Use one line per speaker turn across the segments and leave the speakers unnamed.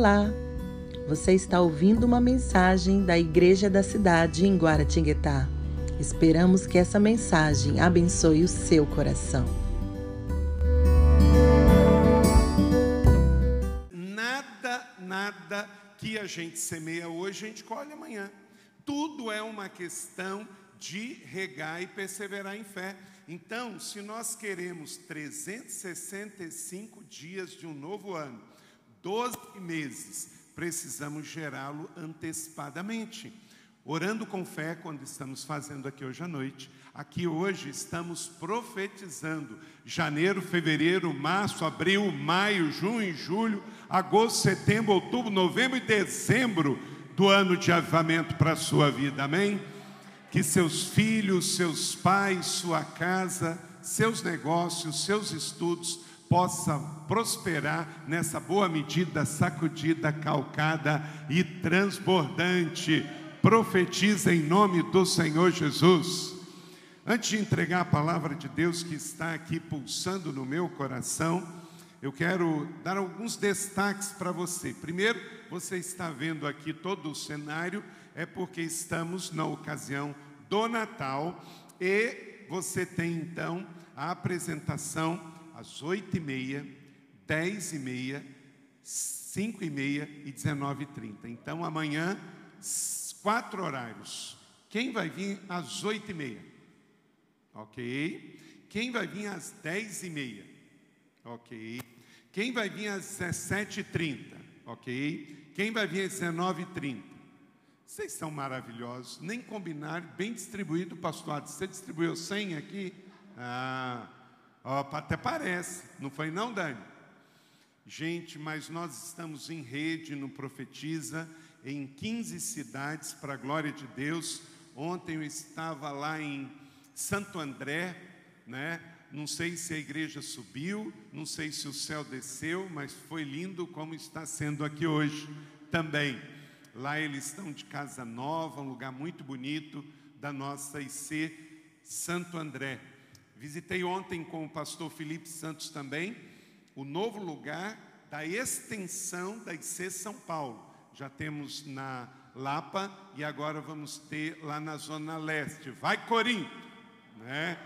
Olá! Você está ouvindo uma mensagem da Igreja da Cidade em Guaratinguetá. Esperamos que essa mensagem abençoe o seu coração.
Nada, nada que a gente semeia hoje, a gente colhe amanhã. Tudo é uma questão de regar e perseverar em fé. Então, se nós queremos 365 dias de um novo ano, 12 meses, precisamos gerá-lo antecipadamente. Orando com fé, quando estamos fazendo aqui hoje à noite, aqui hoje estamos profetizando janeiro, fevereiro, março, abril, maio, junho, julho, agosto, setembro, outubro, novembro e dezembro do ano de avivamento para a sua vida, amém? Que seus filhos, seus pais, sua casa, seus negócios, seus estudos possam prosperar nessa boa medida, sacudida, calcada e transbordante. Profetiza em nome do Senhor Jesus. Antes de entregar a palavra de Deus que está aqui pulsando no meu coração, eu quero dar alguns destaques para você. Primeiro, você está vendo aqui todo o cenário, é porque estamos na ocasião do Natal e você tem então a apresentação às oito e meia, dez e meia, cinco e meia e dezenove e trinta. Então amanhã quatro horários. Quem vai vir às oito e meia? Ok. Quem vai vir às dez e meia? Ok. Quem vai vir às 17h30? Ok. Quem vai vir às 19h30? Vocês são maravilhosos. Nem combinar, bem distribuído, pastor. Você distribuiu 100 aqui? Ah, ó, até parece. Não foi não, Dani? Gente, mas nós estamos em rede no Profetiza, em 15 cidades, para a glória de Deus. Ontem eu estava lá em Santo André, né? Não sei se a igreja subiu, não sei se o céu desceu, mas foi lindo como está sendo aqui hoje também. Lá eles estão de casa nova, um lugar muito bonito da nossa IC Santo André. Visitei ontem com o pastor Felipe Santos também o novo lugar da extensão da IC São Paulo. Já temos na Lapa e agora vamos ter lá na Zona Leste. Vai Corinto, né?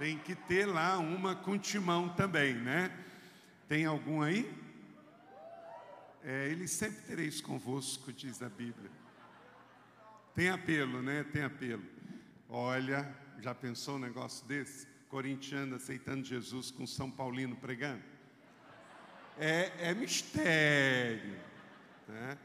Tem que ter lá uma com timão também, né? Tem algum aí? É, ele sempre tereis convosco, diz a Bíblia. Tem apelo, né? Tem apelo. Olha, já pensou um negócio desse? Corintiano aceitando Jesus com São Paulino pregando? É, é mistério. Né?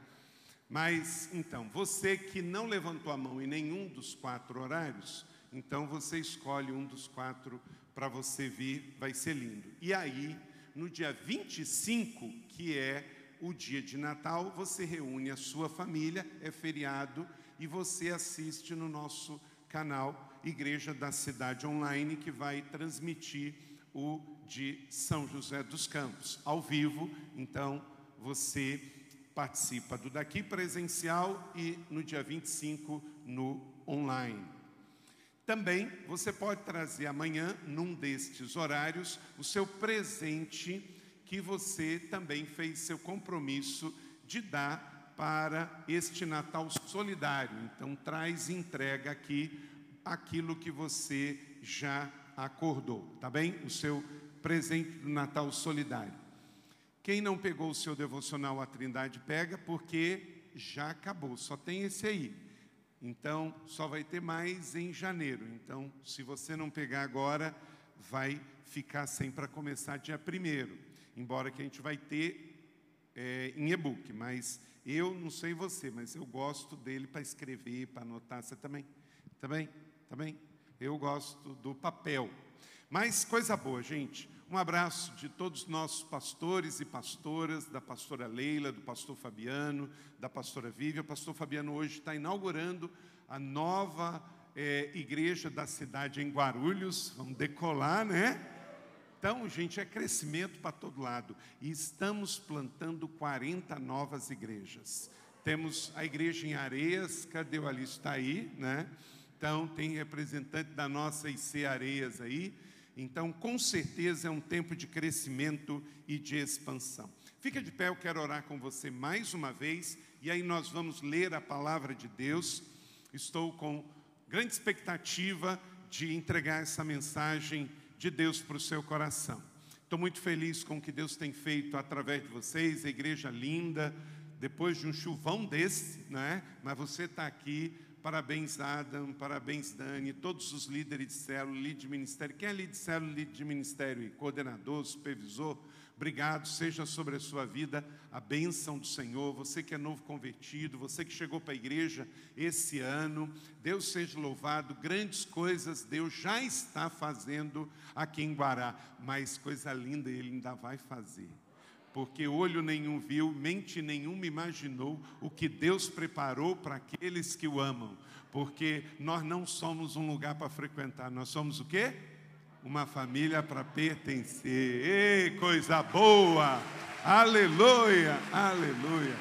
Mas, então, você que não levantou a mão em nenhum dos quatro horários, então você escolhe um dos quatro para você vir, vai ser lindo. E aí, no dia 25, que é o dia de Natal, você reúne a sua família, é feriado, e você assiste no nosso canal Igreja da Cidade Online, que vai transmitir o de São José dos Campos, ao vivo. Então, você participa do daqui presencial e no dia 25 no online. Também você pode trazer amanhã, num destes horários, o seu presente que você também fez seu compromisso de dar para este Natal solidário. Então, traz e entrega aqui aquilo que você já acordou, tá bem? O seu presente do Natal solidário. Quem não pegou o seu devocional à Trindade, pega, porque já acabou, só tem esse aí. Então, só vai ter mais em janeiro. Então, se você não pegar agora, vai ficar sem para começar dia primeiro. Embora que a gente vai ter é, em e-book, mas eu não sei você, mas eu gosto dele para escrever, para anotar. Você também? Também? Também? Eu gosto do papel. Mas coisa boa, gente. Um abraço de todos os nossos pastores e pastoras, da pastora Leila, do pastor Fabiano, da pastora Vivian. O pastor Fabiano hoje está inaugurando a nova é, igreja da cidade em Guarulhos. Vamos decolar, né? Então, gente, é crescimento para todo lado. E estamos plantando 40 novas igrejas. Temos a igreja em Areias, cadê o Alice? Está aí, né? Então, tem representante da nossa IC Areias aí Então, com certeza, é um tempo de crescimento e de expansão. Fica de pé, eu quero orar com você mais uma vez, e aí nós vamos ler a palavra de Deus. Estou com grande expectativa de entregar essa mensagem de Deus para o seu coração. Estou muito feliz com o que Deus tem feito através de vocês, a igreja linda, depois de um chuvão desse, né? mas você está aqui Parabéns, Adam, parabéns, Dani, todos os líderes de célula, líder de ministério. Quem é líder de célula, líder de ministério? Coordenador, supervisor, obrigado, seja sobre a sua vida a bênção do Senhor. Você que é novo convertido, você que chegou para a igreja esse ano, Deus seja louvado. Grandes coisas Deus já está fazendo aqui em Guará, mas coisa linda Ele ainda vai fazer porque olho nenhum viu, mente nenhuma imaginou o que Deus preparou para aqueles que o amam. Porque nós não somos um lugar para frequentar, nós somos o quê? Uma família para pertencer. Ei, coisa boa! Aleluia! Aleluia!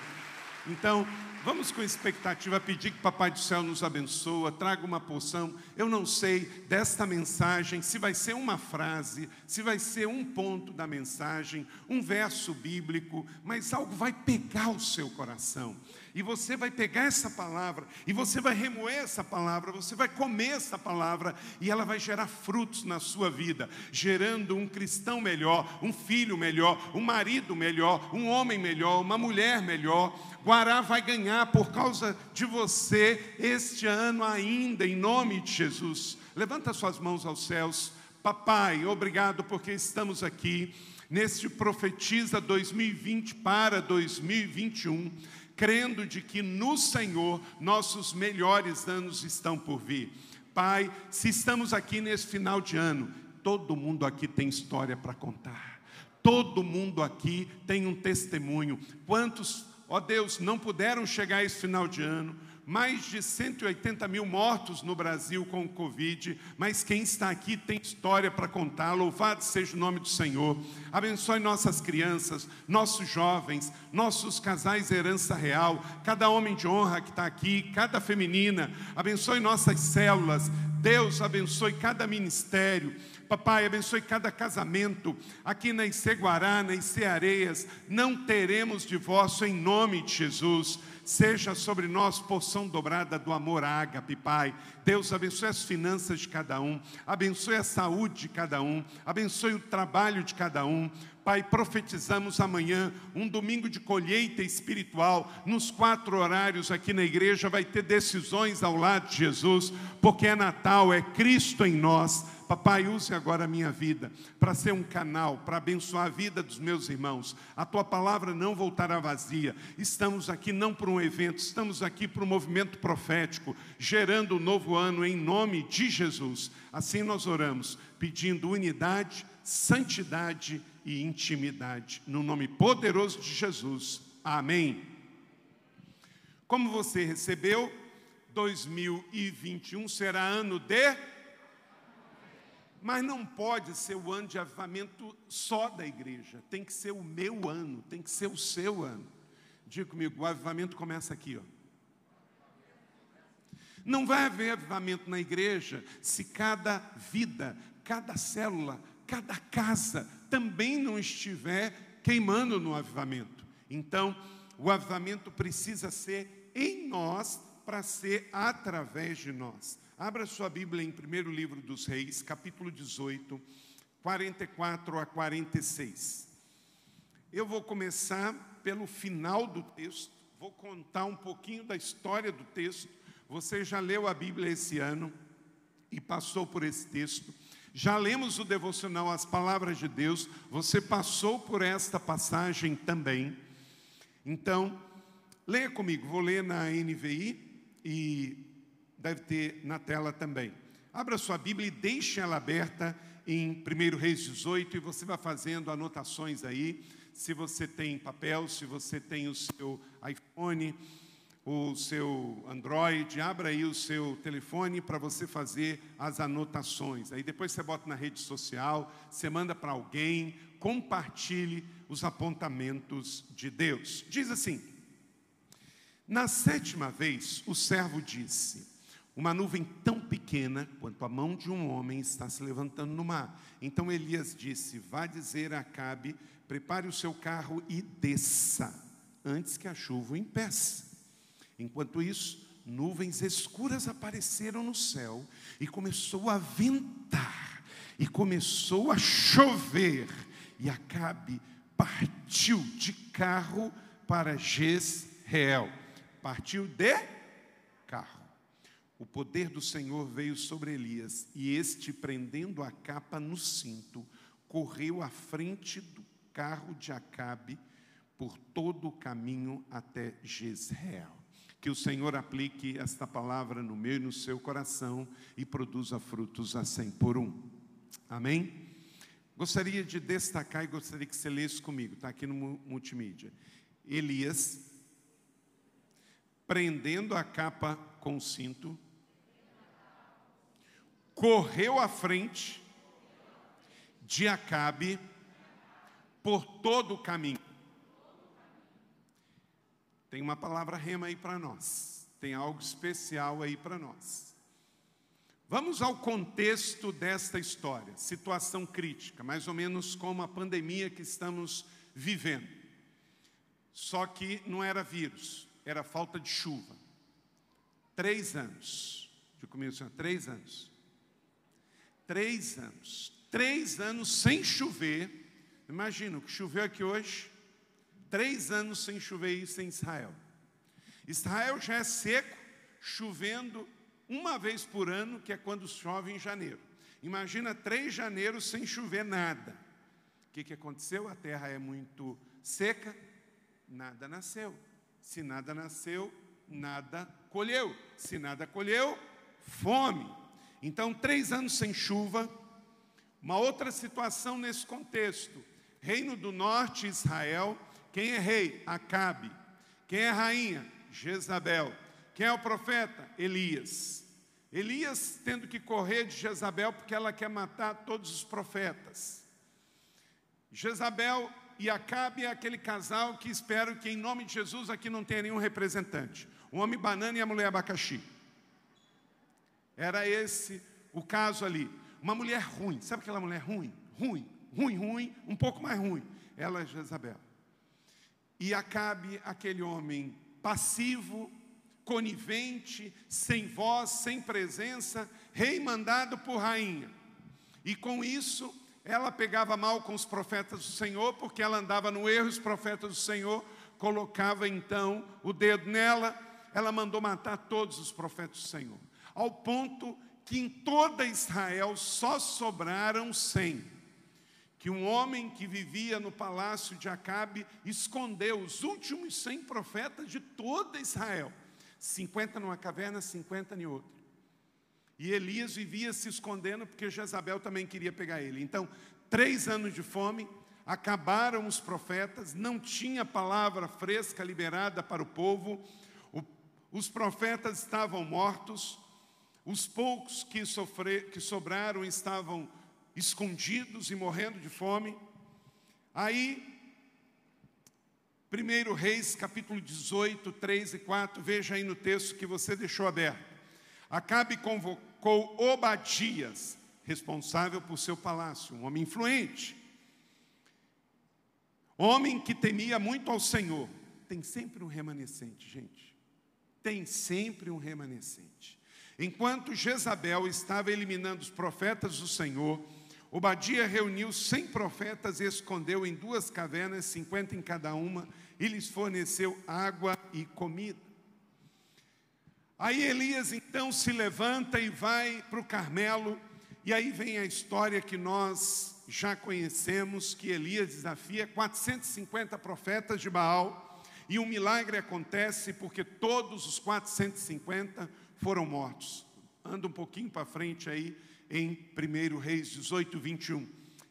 Então, Vamos com expectativa pedir que Papai do Céu nos abençoe, traga uma porção. Eu não sei desta mensagem se vai ser uma frase, se vai ser um ponto da mensagem, um verso bíblico, mas algo vai pegar o seu coração. E você vai pegar essa palavra, e você vai remoer essa palavra, você vai comer essa palavra, e ela vai gerar frutos na sua vida, gerando um cristão melhor, um filho melhor, um marido melhor, um homem melhor, uma mulher melhor. Guará vai ganhar por causa de você este ano ainda, em nome de Jesus. Levanta suas mãos aos céus. Papai, obrigado porque estamos aqui neste Profetiza 2020 para 2021 crendo de que no Senhor nossos melhores anos estão por vir. Pai, se estamos aqui nesse final de ano, todo mundo aqui tem história para contar. Todo mundo aqui tem um testemunho. Quantos, ó Deus, não puderam chegar esse final de ano? Mais de 180 mil mortos no Brasil com o Covid, mas quem está aqui tem história para contar. Louvado seja o nome do Senhor. Abençoe nossas crianças, nossos jovens, nossos casais herança real, cada homem de honra que está aqui, cada feminina. Abençoe nossas células. Deus abençoe cada ministério. Papai, abençoe cada casamento. Aqui na Iceguará, na Iceareias, não teremos divórcio em nome de Jesus seja sobre nós porção dobrada do amor ágape, Pai. Deus abençoe as finanças de cada um, abençoe a saúde de cada um, abençoe o trabalho de cada um. Pai, profetizamos amanhã um domingo de colheita espiritual, nos quatro horários aqui na igreja, vai ter decisões ao lado de Jesus, porque é Natal, é Cristo em nós. Papai, use agora a minha vida para ser um canal, para abençoar a vida dos meus irmãos. A tua palavra não voltará vazia. Estamos aqui não para um evento, estamos aqui para um movimento profético, gerando um novo ano em nome de Jesus. Assim nós oramos, pedindo unidade, santidade e intimidade. No nome poderoso de Jesus. Amém. Como você recebeu, 2021 será ano de mas não pode ser o ano de avivamento só da igreja, tem que ser o meu ano, tem que ser o seu ano. Diga comigo, o avivamento começa aqui, ó. Não vai haver avivamento na igreja se cada vida, cada célula, cada casa também não estiver queimando no avivamento. Então, o avivamento precisa ser em nós para ser através de nós. Abra sua Bíblia em primeiro livro dos Reis, capítulo 18, 44 a 46. Eu vou começar pelo final do texto, vou contar um pouquinho da história do texto. Você já leu a Bíblia esse ano e passou por esse texto. Já lemos o devocional As Palavras de Deus, você passou por esta passagem também. Então, leia comigo, vou ler na NVI e deve ter na tela também. Abra sua Bíblia e deixe ela aberta em 1 Reis 18 e você vai fazendo anotações aí. Se você tem papel, se você tem o seu iPhone, o seu Android, abra aí o seu telefone para você fazer as anotações. Aí depois você bota na rede social, você manda para alguém, compartilhe os apontamentos de Deus. Diz assim: Na sétima vez, o servo disse: uma nuvem tão pequena quanto a mão de um homem está se levantando no mar. Então Elias disse: Vá dizer a Acabe, prepare o seu carro e desça, antes que a chuva o impeça. Enquanto isso, nuvens escuras apareceram no céu e começou a ventar, e começou a chover, e Acabe partiu de carro para Jezreel. Partiu de o poder do Senhor veio sobre Elias, e este, prendendo a capa no cinto, correu à frente do carro de Acabe por todo o caminho até Jezreel. Que o Senhor aplique esta palavra no meu e no seu coração e produza frutos a cem por um. Amém? Gostaria de destacar e gostaria que você lesse comigo, está aqui no multimídia. Elias, prendendo a capa com o cinto, correu à frente de Acabe por todo o caminho. Tem uma palavra rema aí para nós. Tem algo especial aí para nós. Vamos ao contexto desta história, situação crítica, mais ou menos como a pandemia que estamos vivendo. Só que não era vírus, era falta de chuva. Três anos, de começo, três anos. Três anos. Três anos sem chover. Imagina o que choveu aqui hoje. Três anos sem chover isso em Israel. Israel já é seco, chovendo uma vez por ano, que é quando chove em janeiro. Imagina três janeiros sem chover nada. O que, que aconteceu? A terra é muito seca, nada nasceu. Se nada nasceu, nada colheu. Se nada colheu, fome. Então, três anos sem chuva. Uma outra situação nesse contexto: Reino do Norte, Israel. Quem é rei? Acabe. Quem é rainha? Jezabel. Quem é o profeta? Elias. Elias tendo que correr de Jezabel porque ela quer matar todos os profetas. Jezabel e Acabe é aquele casal que espero que em nome de Jesus aqui não tenha nenhum representante. O homem banana e a mulher abacaxi. Era esse o caso ali. Uma mulher ruim, sabe aquela mulher ruim? Ruim, ruim, ruim, um pouco mais ruim. Ela é Jezabel. E Acabe, aquele homem passivo, conivente, sem voz, sem presença, rei mandado por rainha. E com isso, ela pegava mal com os profetas do Senhor, porque ela andava no erro, os profetas do Senhor colocava então o dedo nela, ela mandou matar todos os profetas do Senhor ao ponto que em toda Israel só sobraram cem. Que um homem que vivia no palácio de Acabe escondeu os últimos cem profetas de toda Israel. 50 numa caverna, 50 em outra. E Elias vivia se escondendo porque Jezabel também queria pegar ele. Então, três anos de fome, acabaram os profetas, não tinha palavra fresca liberada para o povo, o, os profetas estavam mortos, os poucos que, que sobraram estavam escondidos e morrendo de fome. Aí, 1 Reis, capítulo 18, 3 e 4, veja aí no texto que você deixou aberto. Acabe convocou Obadias, responsável por seu palácio, um homem influente, homem que temia muito ao Senhor. Tem sempre um remanescente, gente. Tem sempre um remanescente. Enquanto Jezabel estava eliminando os profetas do Senhor, Obadia reuniu cem profetas e escondeu em duas cavernas, cinquenta em cada uma, e lhes forneceu água e comida. Aí Elias então se levanta e vai para o Carmelo, e aí vem a história que nós já conhecemos, que Elias desafia 450 profetas de Baal, e um milagre acontece porque todos os 450 foram mortos. Anda um pouquinho para frente aí em 1 Reis 18, 21.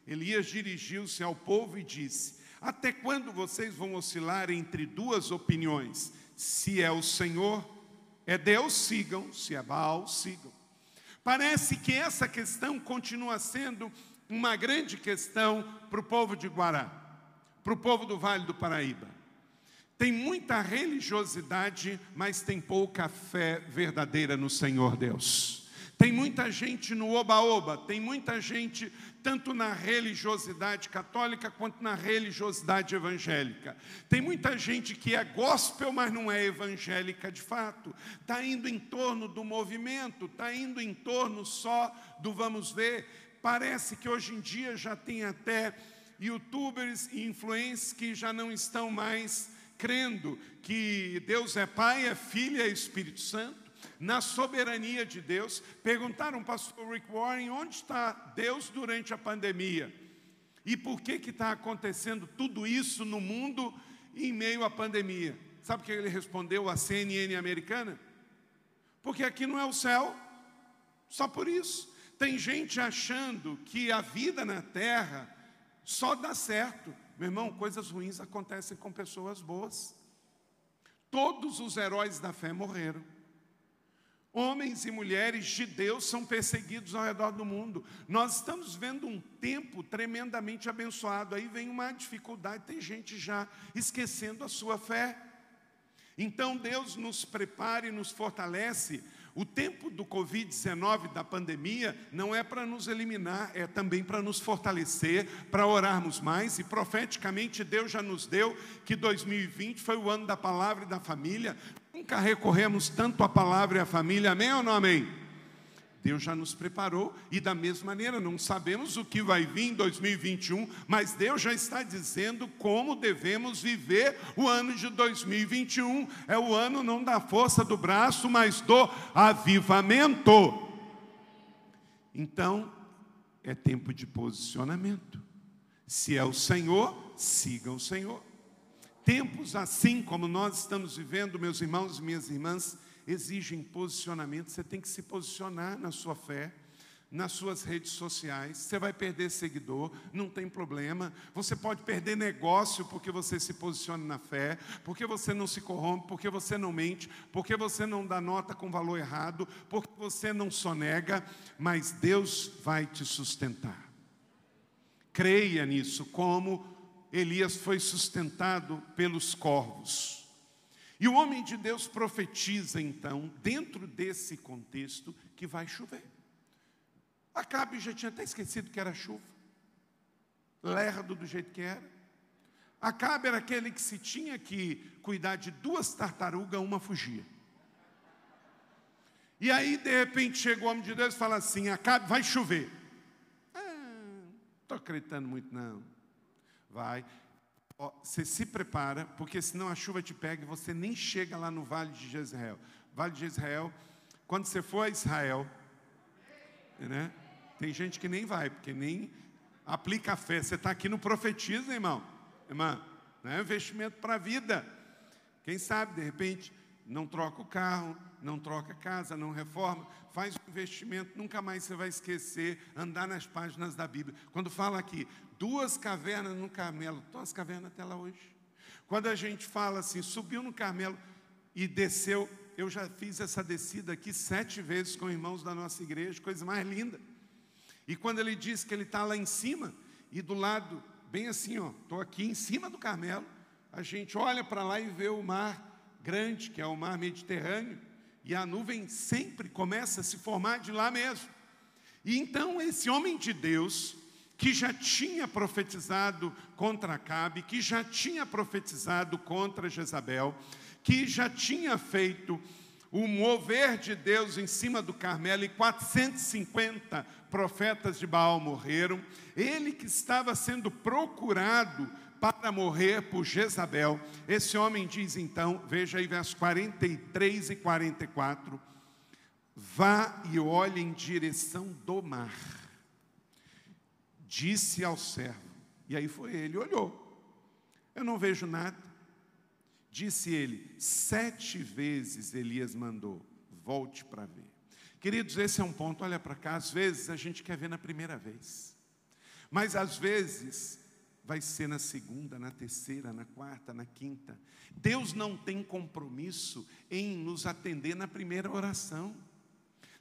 Elias dirigiu-se ao povo e disse: Até quando vocês vão oscilar entre duas opiniões? Se é o Senhor, é Deus, sigam, se é Baal, sigam. Parece que essa questão continua sendo uma grande questão para o povo de Guará, para o povo do Vale do Paraíba. Tem muita religiosidade, mas tem pouca fé verdadeira no Senhor Deus. Tem muita gente no oba-oba, tem muita gente tanto na religiosidade católica quanto na religiosidade evangélica. Tem muita gente que é gospel, mas não é evangélica de fato. Está indo em torno do movimento, está indo em torno só do vamos ver. Parece que hoje em dia já tem até youtubers e influencers que já não estão mais crendo que Deus é Pai, é Filho e é Espírito Santo na soberania de Deus. Perguntaram ao pastor Rick Warren onde está Deus durante a pandemia. E por que está acontecendo tudo isso no mundo em meio à pandemia? Sabe o que ele respondeu à CNN americana? Porque aqui não é o céu, só por isso. Tem gente achando que a vida na terra só dá certo. Meu irmão, coisas ruins acontecem com pessoas boas. Todos os heróis da fé morreram. Homens e mulheres de Deus são perseguidos ao redor do mundo. Nós estamos vendo um tempo tremendamente abençoado. Aí vem uma dificuldade, tem gente já esquecendo a sua fé. Então Deus nos prepara e nos fortalece o tempo do Covid-19, da pandemia, não é para nos eliminar, é também para nos fortalecer, para orarmos mais. E profeticamente Deus já nos deu que 2020 foi o ano da palavra e da família. Nunca recorremos tanto à palavra e à família, amém ou não amém? Deus já nos preparou e da mesma maneira não sabemos o que vai vir em 2021, mas Deus já está dizendo como devemos viver o ano de 2021. É o ano não da força do braço, mas do avivamento. Então, é tempo de posicionamento. Se é o Senhor, siga o Senhor. Tempos assim como nós estamos vivendo, meus irmãos e minhas irmãs, exigem posicionamento. Você tem que se posicionar na sua fé, nas suas redes sociais. Você vai perder seguidor, não tem problema. Você pode perder negócio porque você se posiciona na fé, porque você não se corrompe, porque você não mente, porque você não dá nota com valor errado, porque você não sonega, mas Deus vai te sustentar. Creia nisso, como Elias foi sustentado pelos corvos. E o homem de Deus profetiza então, dentro desse contexto, que vai chover. Acabe já tinha até esquecido que era chuva, lerdo do jeito que era. Acabe era aquele que se tinha que cuidar de duas tartarugas, uma fugia. E aí, de repente, chegou o homem de Deus e fala assim: Acabe, vai chover. Ah, não estou acreditando muito, não. Vai. Você se prepara, porque senão a chuva te pega e você nem chega lá no Vale de Jezreel. Vale de Jezreel, quando você for a Israel, né? Tem gente que nem vai, porque nem aplica a fé. Você está aqui no profetiza, irmão. Irmã, não é investimento para a vida. Quem sabe, de repente, não troca o carro, não troca a casa, não reforma, faz um investimento, nunca mais você vai esquecer, andar nas páginas da Bíblia. Quando fala aqui, duas cavernas no Carmelo, estão as cavernas até lá hoje. Quando a gente fala assim, subiu no Carmelo e desceu, eu já fiz essa descida aqui sete vezes com irmãos da nossa igreja, coisa mais linda. E quando ele diz que ele está lá em cima, e do lado, bem assim, ó, estou aqui em cima do Carmelo, a gente olha para lá e vê o mar grande, que é o mar Mediterrâneo, e a nuvem sempre começa a se formar de lá mesmo. E então esse homem de Deus, que já tinha profetizado contra Acabe, que já tinha profetizado contra Jezabel, que já tinha feito o mover de Deus em cima do Carmelo e 450 profetas de Baal morreram, ele que estava sendo procurado para morrer por Jezabel. Esse homem diz então, veja aí versos 43 e 44, vá e olhe em direção do mar. Disse ao servo, e aí foi ele, olhou. Eu não vejo nada. Disse ele, sete vezes Elias mandou, volte para ver. Queridos, esse é um ponto, olha para cá, às vezes a gente quer ver na primeira vez. Mas às vezes vai ser na segunda, na terceira, na quarta, na quinta. Deus não tem compromisso em nos atender na primeira oração.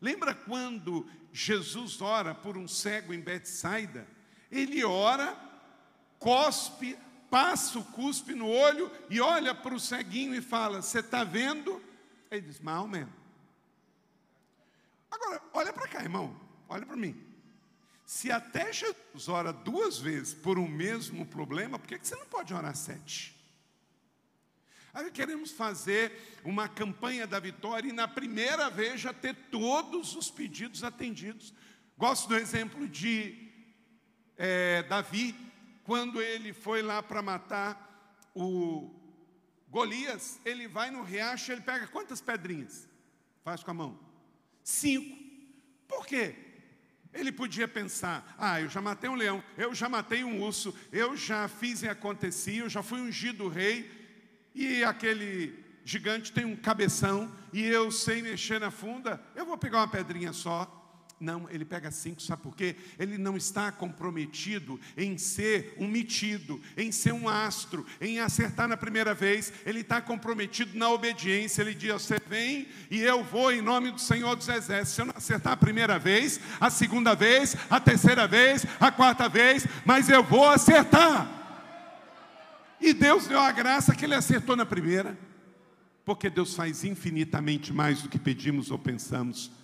Lembra quando Jesus ora por um cego em Betsaida? Ele ora, cospe, passa o cuspe no olho e olha para o ceguinho e fala: Você está vendo? Ele diz: Mal mesmo. Agora, olha para cá, irmão, olha para mim. Se até Jesus ora duas vezes por um mesmo problema, por que você não pode orar sete? Aí queremos fazer uma campanha da vitória e na primeira vez já ter todos os pedidos atendidos. Gosto do exemplo de é, Davi, quando ele foi lá para matar o Golias, ele vai no riacho, ele pega quantas pedrinhas? Faz com a mão. Cinco. Por quê? Ele podia pensar: ah, eu já matei um leão, eu já matei um urso, eu já fiz e aconteci, eu já fui ungido rei, e aquele gigante tem um cabeção, e eu sei mexer na funda, eu vou pegar uma pedrinha só. Não, ele pega cinco, sabe por quê? Ele não está comprometido em ser um metido, em ser um astro, em acertar na primeira vez, ele está comprometido na obediência. Ele diz: Você vem e eu vou em nome do Senhor dos Exércitos. Se eu não acertar a primeira vez, a segunda vez, a terceira vez, a quarta vez, mas eu vou acertar. E Deus deu a graça que ele acertou na primeira, porque Deus faz infinitamente mais do que pedimos ou pensamos.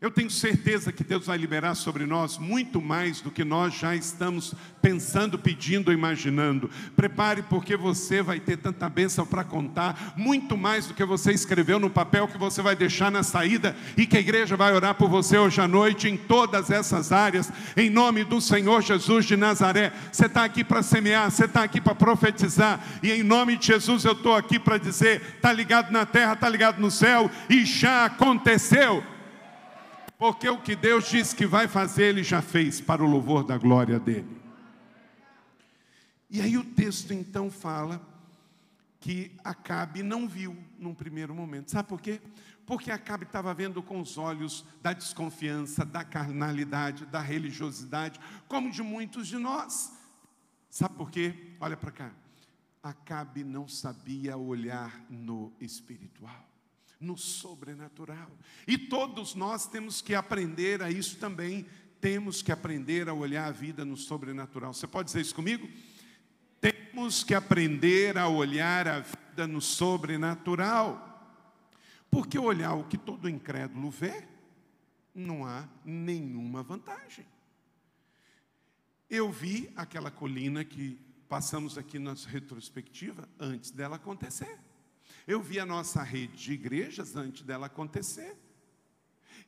Eu tenho certeza que Deus vai liberar sobre nós muito mais do que nós já estamos pensando, pedindo imaginando. Prepare, porque você vai ter tanta bênção para contar, muito mais do que você escreveu no papel que você vai deixar na saída e que a igreja vai orar por você hoje à noite em todas essas áreas, em nome do Senhor Jesus de Nazaré. Você está aqui para semear, você está aqui para profetizar, e em nome de Jesus eu estou aqui para dizer: está ligado na terra, está ligado no céu, e já aconteceu. Porque o que Deus disse que vai fazer, Ele já fez para o louvor da glória dele. E aí o texto então fala que Acabe não viu num primeiro momento. Sabe por quê? Porque Acabe estava vendo com os olhos da desconfiança, da carnalidade, da religiosidade, como de muitos de nós. Sabe por quê? Olha para cá. Acabe não sabia olhar no espiritual no sobrenatural. E todos nós temos que aprender a isso também. Temos que aprender a olhar a vida no sobrenatural. Você pode dizer isso comigo? Temos que aprender a olhar a vida no sobrenatural. Porque olhar o que todo incrédulo vê, não há nenhuma vantagem. Eu vi aquela colina que passamos aqui na retrospectiva antes dela acontecer. Eu vi a nossa rede de igrejas antes dela acontecer.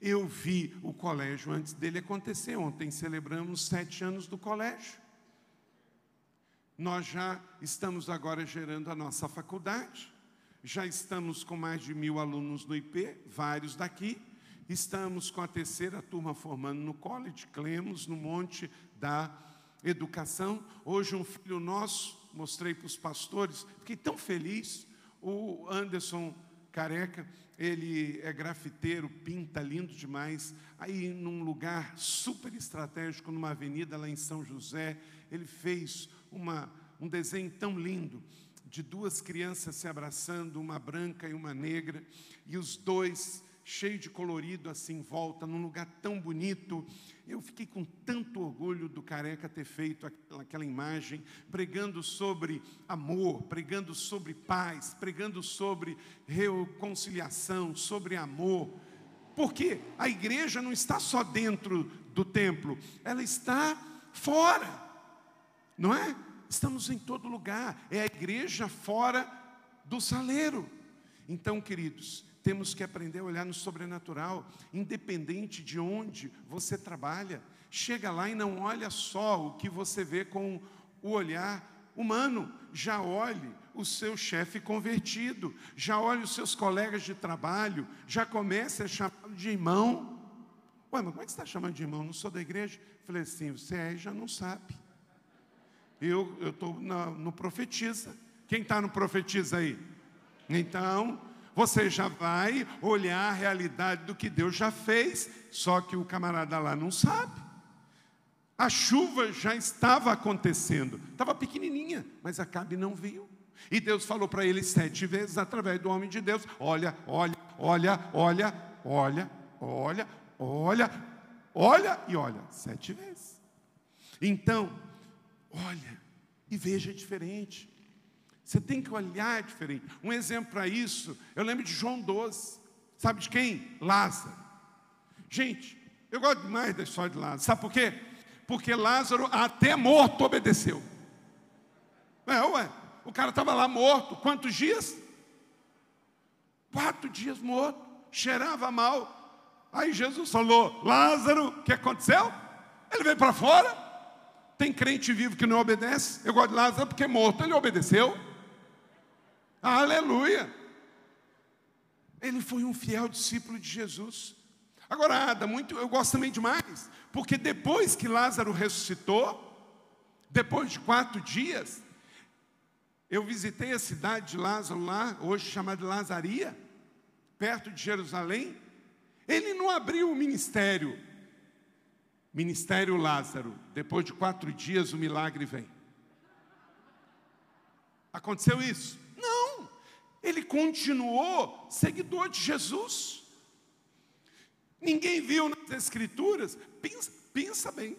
Eu vi o colégio antes dele acontecer. Ontem celebramos sete anos do colégio. Nós já estamos agora gerando a nossa faculdade. Já estamos com mais de mil alunos no IP, vários daqui. Estamos com a terceira turma formando no College Clemos, no Monte da Educação. Hoje, um filho nosso, mostrei para os pastores, fiquei tão feliz. O Anderson Careca, ele é grafiteiro, pinta lindo demais. Aí, num lugar super estratégico, numa avenida lá em São José, ele fez uma, um desenho tão lindo de duas crianças se abraçando, uma branca e uma negra, e os dois cheio de colorido assim em volta, num lugar tão bonito. Eu fiquei com tanto orgulho do Careca ter feito aquela, imagem, pregando sobre amor, pregando sobre paz, pregando sobre reconciliação, sobre amor. Porque a igreja não está só dentro do templo, ela está fora, não é? Estamos em todo lugar, é a igreja fora do saleiro. Então, queridos, temos que aprender a olhar no sobrenatural, independente de onde você trabalha. Chega lá e não olha só o que você vê com o olhar humano, já olhe o seu chefe convertido, já olhe os seus colegas de trabalho, já comece a chamá-lo de irmão. Ué, mas como é que você está chamando de irmão? Não sou da igreja? Falei assim, você é já não sabe. Eu estou no profetiza. Quem está no profetiza aí? Então, você já vai olhar a realidade do que Deus já fez, só que o camarada lá não sabe. A chuva já estava acontecendo, estava pequenininha, mas Acabe não viu. E Deus falou para ele sete vezes através do homem de Deus: Olha, olha, olha, olha, olha, olha, olha, olha e olha, sete vezes. Então, olha, e veja diferente. Você tem que olhar diferente. Um exemplo para isso, eu lembro de João 12. Sabe de quem? Lázaro. Gente, eu gosto demais da história de Lázaro. Sabe por quê? Porque Lázaro, até morto, obedeceu. É, ué. O cara estava lá morto. Quantos dias? Quatro dias morto. Cheirava mal. Aí Jesus falou: Lázaro, o que aconteceu? Ele veio para fora. Tem crente vivo que não obedece. Eu gosto de Lázaro porque morto ele obedeceu. Aleluia. Ele foi um fiel discípulo de Jesus. Agora, Ada, muito, eu gosto também demais, porque depois que Lázaro ressuscitou, depois de quatro dias, eu visitei a cidade de Lázaro lá, hoje chamada Lazaria, perto de Jerusalém. Ele não abriu o ministério, Ministério Lázaro. Depois de quatro dias o milagre vem. Aconteceu isso? Não. Ele continuou seguidor de Jesus. Ninguém viu nas Escrituras. Pensa, pensa bem.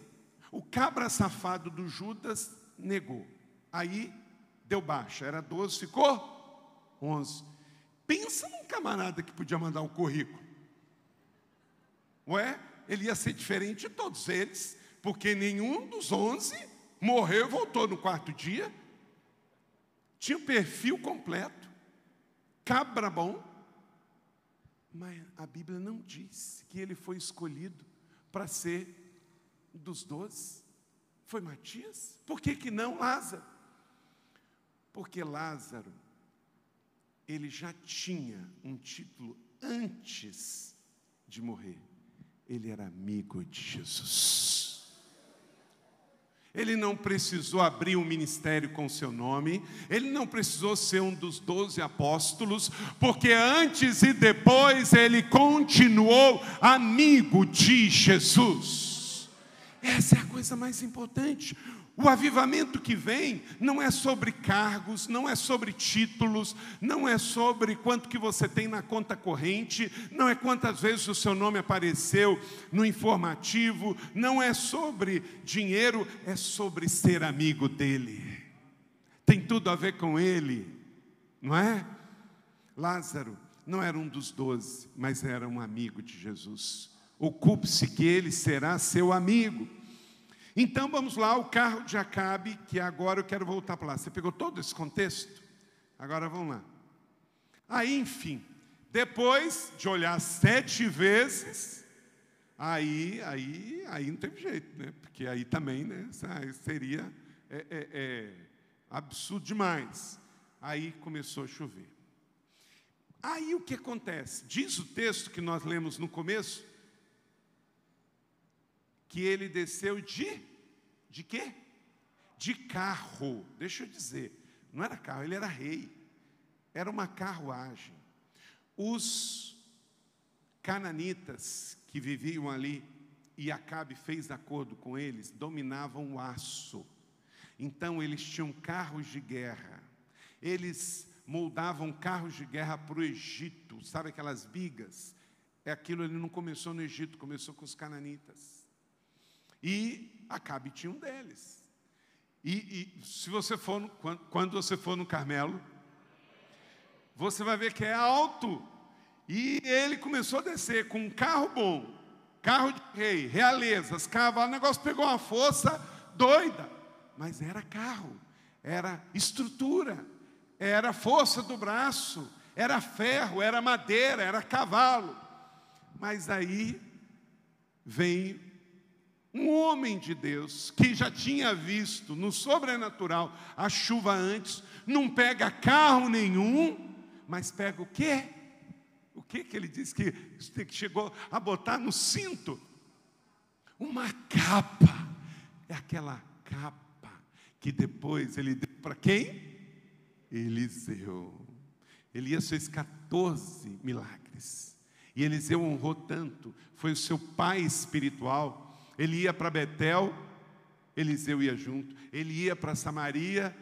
O cabra safado do Judas negou. Aí deu baixa, era 12, ficou 11. Pensa num camarada que podia mandar um currículo. Ué, ele ia ser diferente de todos eles, porque nenhum dos 11 morreu e voltou no quarto dia. Tinha o perfil completo, cabra bom. Mas a Bíblia não diz que ele foi escolhido para ser dos doze. Foi Matias? Por que, que não Lázaro? Porque Lázaro, ele já tinha um título antes de morrer. Ele era amigo de Jesus. Ele não precisou abrir um ministério com seu nome, ele não precisou ser um dos doze apóstolos, porque antes e depois ele continuou amigo de Jesus. Essa é a coisa mais importante. O avivamento que vem não é sobre cargos, não é sobre títulos, não é sobre quanto que você tem na conta corrente, não é quantas vezes o seu nome apareceu no informativo, não é sobre dinheiro, é sobre ser amigo dele. Tem tudo a ver com ele, não é? Lázaro não era um dos doze, mas era um amigo de Jesus. Ocupe-se que ele será seu amigo. Então vamos lá, o carro de Acabe, que agora eu quero voltar para lá. Você pegou todo esse contexto? Agora vamos lá. Aí, enfim, depois de olhar sete vezes, aí, aí, aí não teve jeito, né? Porque aí também, né? Seria é, é, é, absurdo demais. Aí começou a chover. Aí o que acontece? Diz o texto que nós lemos no começo, que ele desceu de de quê? De carro. Deixa eu dizer, não era carro, ele era rei. Era uma carruagem. Os cananitas que viviam ali e Acabe fez acordo com eles, dominavam o aço. Então eles tinham carros de guerra. Eles moldavam carros de guerra para o Egito, sabe aquelas bigas? É aquilo ele não começou no Egito, começou com os cananitas. E Acabe tinha um deles. E, e se você for, no, quando, você for no Carmelo, você vai ver que é alto. E ele começou a descer com um carro bom, carro de rei, realezas, cavalos, o negócio pegou uma força doida. Mas era carro, era estrutura, era força do braço, era ferro, era madeira, era cavalo. Mas aí vem um homem de Deus que já tinha visto no sobrenatural a chuva antes, não pega carro nenhum, mas pega o quê? O que que ele disse que chegou a botar no cinto? Uma capa. É aquela capa que depois ele deu para quem? Eliseu. Elias fez 14 milagres. E Eliseu honrou tanto, foi o seu pai espiritual ele ia para Betel, Eliseu ia junto. Ele ia para Samaria,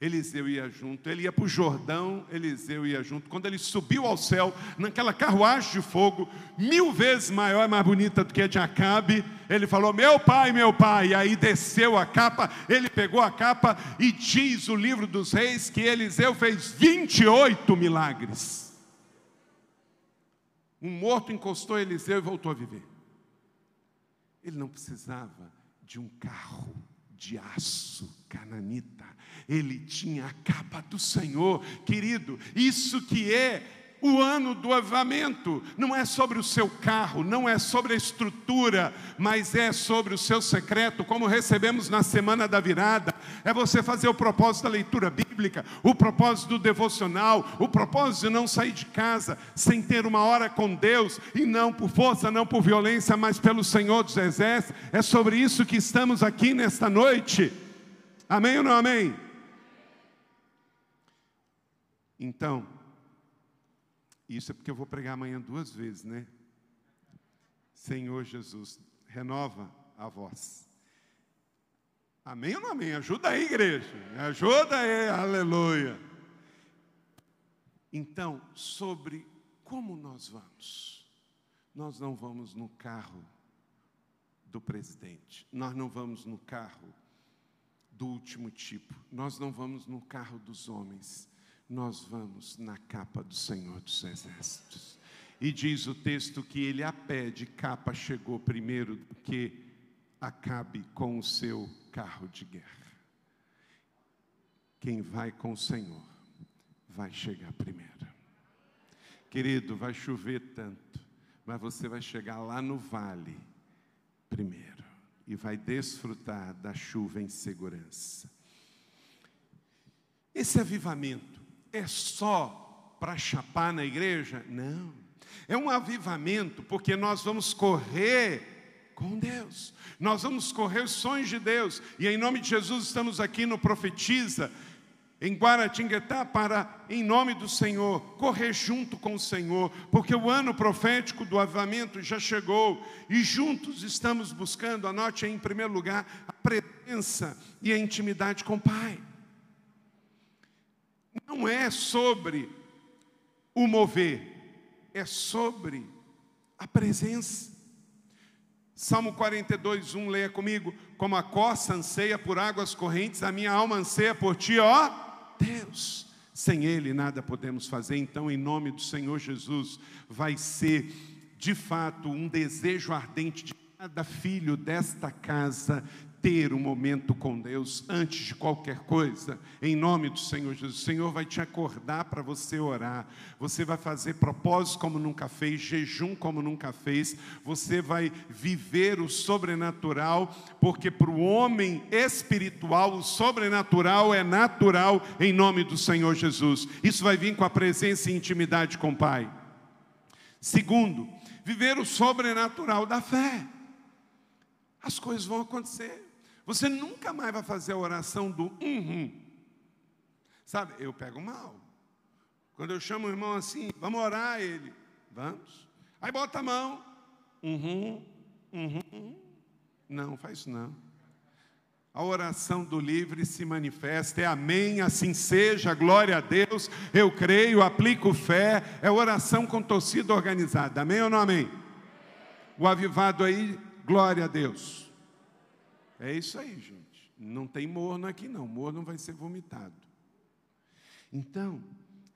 Eliseu ia junto, ele ia para o Jordão, Eliseu ia junto. Quando ele subiu ao céu, naquela carruagem de fogo, mil vezes maior e mais bonita do que a de Acabe, ele falou: Meu pai, meu pai. E aí desceu a capa, ele pegou a capa e diz o livro dos reis que Eliseu fez 28 milagres. Um morto encostou Eliseu e voltou a viver. Ele não precisava de um carro de aço cananita ele tinha a capa do Senhor, querido. Isso que é o ano do avamento. Não é sobre o seu carro, não é sobre a estrutura, mas é sobre o seu secreto, como recebemos na semana da virada. É você fazer o propósito da leitura bíblica, o propósito do devocional, o propósito de não sair de casa sem ter uma hora com Deus, e não por força, não por violência, mas pelo Senhor dos Exércitos. É sobre isso que estamos aqui nesta noite. Amém ou não amém? Então, isso é porque eu vou pregar amanhã duas vezes, né? Senhor Jesus, renova a voz. Amém ou não amém? Ajuda aí, igreja. Ajuda aí, aleluia. Então, sobre como nós vamos. Nós não vamos no carro do presidente. Nós não vamos no carro do último tipo. Nós não vamos no carro dos homens nós vamos na capa do Senhor dos Exércitos. E diz o texto que ele a pé de capa chegou primeiro do que acabe com o seu carro de guerra. Quem vai com o Senhor vai chegar primeiro. Querido, vai chover tanto, mas você vai chegar lá no vale primeiro e vai desfrutar da chuva em segurança. Esse avivamento é só para chapar na igreja? Não. É um avivamento, porque nós vamos correr com Deus. Nós vamos correr os sonhos de Deus. E em nome de Jesus estamos aqui no Profetiza, em Guaratinguetá, para, em nome do Senhor, correr junto com o Senhor, porque o ano profético do avivamento já chegou e juntos estamos buscando, anote aí em primeiro lugar, a presença e a intimidade com o Pai não é sobre o mover, é sobre a presença. Salmo 42, 1, leia comigo. Como a costa anseia por águas correntes, a minha alma anseia por ti, ó Deus. Sem Ele nada podemos fazer, então, em nome do Senhor Jesus, vai ser de fato um desejo ardente de cada filho desta casa ter um momento com Deus antes de qualquer coisa, em nome do Senhor Jesus. O Senhor vai te acordar para você orar, você vai fazer propósito como nunca fez, jejum como nunca fez, você vai viver o sobrenatural, porque para o homem espiritual, o sobrenatural é natural, em nome do Senhor Jesus. Isso vai vir com a presença e intimidade com o Pai. Segundo, viver o sobrenatural da fé. As coisas vão acontecer. Você nunca mais vai fazer a oração do uhum. Sabe, eu pego mal. Quando eu chamo o irmão assim, vamos orar ele. Vamos. Aí bota a mão. Uhum, uhum. Não, faz isso não. A oração do livre se manifesta, é amém, assim seja, glória a Deus, eu creio, aplico fé, é oração com torcida organizada, amém ou não amém? O avivado aí, glória a Deus. É isso aí, gente. Não tem morno aqui, não. Morno vai ser vomitado. Então,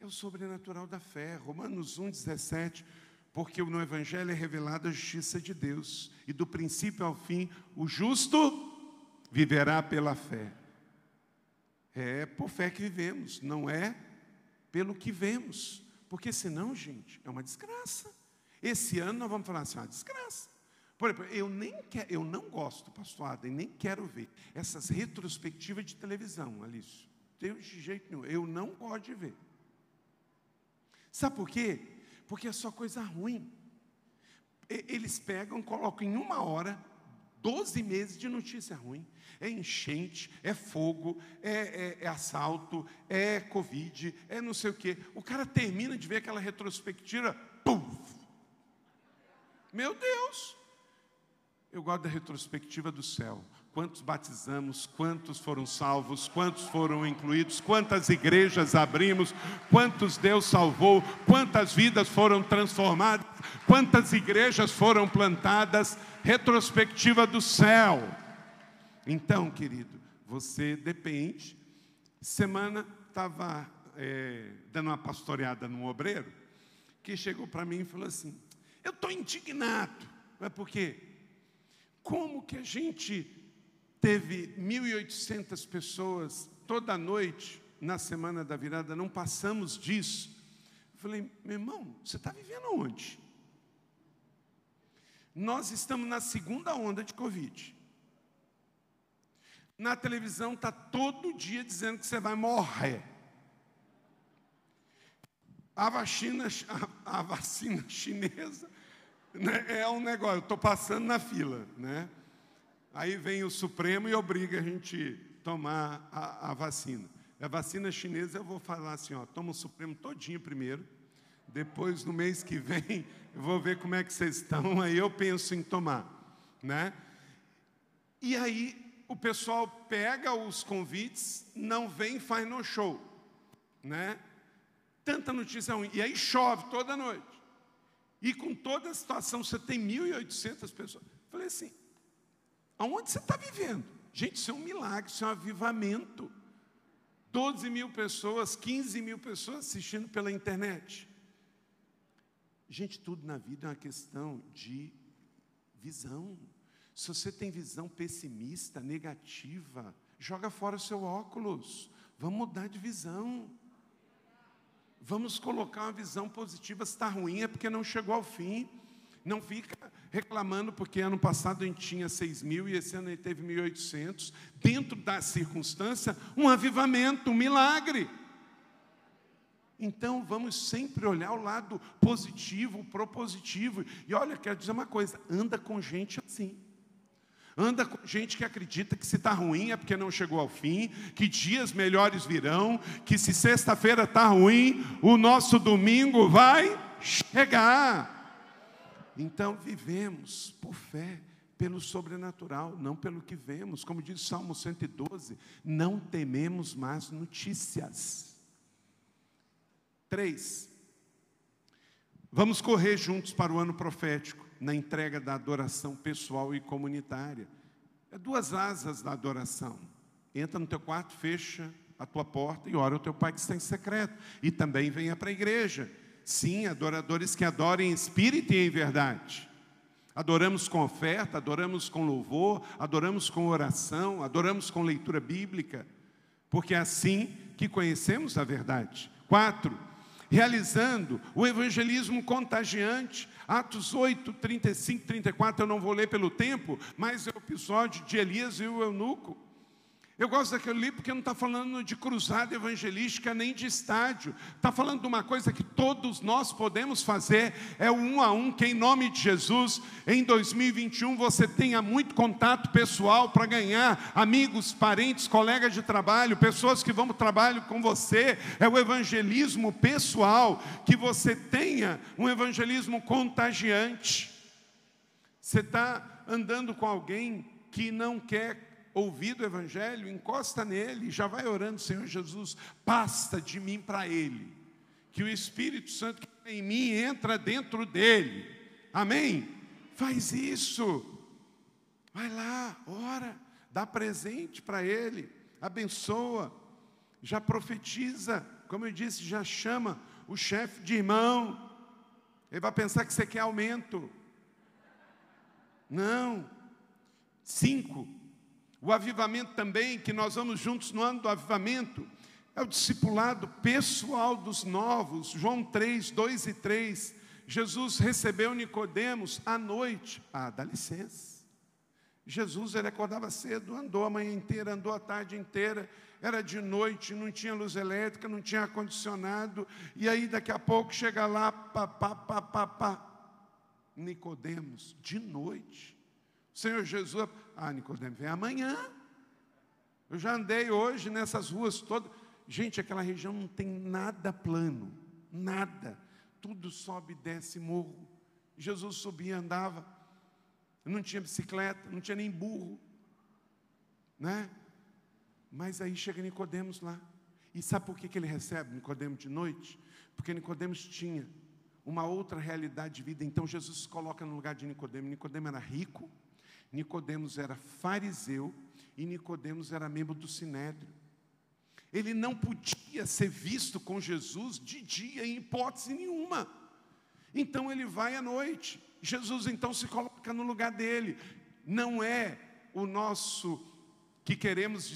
é o sobrenatural da fé. Romanos 1, 17. Porque no Evangelho é revelada a justiça de Deus, e do princípio ao fim, o justo viverá pela fé. É por fé que vivemos, não é pelo que vemos. Porque senão, gente, é uma desgraça. Esse ano nós vamos falar assim, uma desgraça. Por exemplo, eu, nem quer, eu não gosto, pastor Adam, nem quero ver essas retrospectivas de televisão, Alice. De jeito nenhum. Eu não gosto de ver. Sabe por quê? Porque é só coisa ruim. Eles pegam, colocam em uma hora 12 meses de notícia ruim. É enchente, é fogo, é, é, é, assalto, é Covid, é não sei o quê. O cara termina de ver aquela retrospectiva, pum! Meu Deus! Eu gosto da retrospectiva do céu. quantos batizamos, quantos foram salvos, quantos foram incluídos, quantas igrejas abrimos, quantos Deus salvou, quantas vidas foram transformadas, quantas igrejas foram plantadas, retrospectiva do céu. Então, querido, você depende. Semana estava é, dando uma pastoreada num obreiro que chegou para mim e falou assim: Eu estou indignado. Mas por quê? Como que a gente teve 1.800 pessoas toda noite na semana da virada, não passamos disso? Eu falei, meu irmão, você está vivendo onde? Nós estamos na segunda onda de Covid. Na televisão está todo dia dizendo que você vai morrer. A vacina, a, a vacina chinesa é um negócio, estou passando na fila, né? Aí vem o Supremo e obriga a gente tomar a, a vacina. A vacina chinesa eu vou falar assim, ó, toma o Supremo todinho primeiro, depois no mês que vem eu vou ver como é que vocês estão, aí eu penso em tomar, né? E aí o pessoal pega os convites, não vem, faz no show, né? Tanta notícia ruim. E aí chove toda noite. E com toda a situação, você tem 1.800 pessoas. Falei assim, aonde você está vivendo? Gente, isso é um milagre, isso é um avivamento. 12 mil pessoas, 15 mil pessoas assistindo pela internet. Gente, tudo na vida é uma questão de visão. Se você tem visão pessimista, negativa, joga fora o seu óculos. Vamos mudar de visão. Vamos colocar uma visão positiva. Se está ruim é porque não chegou ao fim. Não fica reclamando porque ano passado a gente tinha 6 mil e esse ano ele teve 1.800. Dentro da circunstância, um avivamento, um milagre. Então vamos sempre olhar o lado positivo, o propositivo. E olha, quero dizer uma coisa: anda com gente assim. Anda com gente que acredita que se está ruim é porque não chegou ao fim, que dias melhores virão, que se sexta-feira está ruim, o nosso domingo vai chegar. Então vivemos por fé, pelo sobrenatural, não pelo que vemos. Como diz Salmo 112, não tememos mais notícias. Três, vamos correr juntos para o ano profético na entrega da adoração pessoal e comunitária. É duas asas da adoração. Entra no teu quarto, fecha a tua porta e ora o teu pai que está em secreto. E também venha para a igreja. Sim, adoradores que adorem em espírito e em verdade. Adoramos com oferta, adoramos com louvor, adoramos com oração, adoramos com leitura bíblica, porque é assim que conhecemos a verdade. Quatro, realizando o evangelismo contagiante. Atos 8, 35, 34, eu não vou ler pelo tempo, mas é o episódio de Elias e o eunuco. Eu gosto daquele livro porque não está falando de cruzada evangelística nem de estádio. Está falando de uma coisa que todos nós podemos fazer, é um a um, que em nome de Jesus, em 2021, você tenha muito contato pessoal para ganhar amigos, parentes, colegas de trabalho, pessoas que vão para o trabalho com você. É o evangelismo pessoal, que você tenha um evangelismo contagiante. Você está andando com alguém que não quer ouvido o Evangelho, encosta nele e já vai orando, Senhor Jesus, basta de mim para ele. Que o Espírito Santo que em mim entra dentro dele. Amém? Faz isso. Vai lá, ora, dá presente para ele, abençoa, já profetiza, como eu disse, já chama o chefe de irmão. Ele vai pensar que você quer aumento. Não. Cinco, o avivamento também, que nós vamos juntos no ano do avivamento, é o discipulado pessoal dos novos. João 3, 2 e 3. Jesus recebeu Nicodemos à noite. Ah, dá licença. Jesus ele acordava cedo, andou a manhã inteira, andou a tarde inteira, era de noite, não tinha luz elétrica, não tinha ar-condicionado, e aí daqui a pouco chega lá, pá, pá, pá, pá, pá. Nicodemos, de noite. O Senhor Jesus, ah, Nicodemo, vem amanhã. Eu já andei hoje nessas ruas todas. Gente, aquela região não tem nada plano, nada. Tudo sobe desce morro. Jesus subia, andava. Não tinha bicicleta, não tinha nem burro. né? Mas aí chega Nicodemos lá. E sabe por que, que ele recebe Nicodemos de noite? Porque Nicodemos tinha uma outra realidade de vida. Então Jesus se coloca no lugar de Nicodemos. Nicodemos era rico, Nicodemos era fariseu e Nicodemos era membro do sinédrio. Ele não podia ser visto com Jesus de dia em hipótese nenhuma. Então ele vai à noite. Jesus então se coloca no lugar dele. Não é o nosso que queremos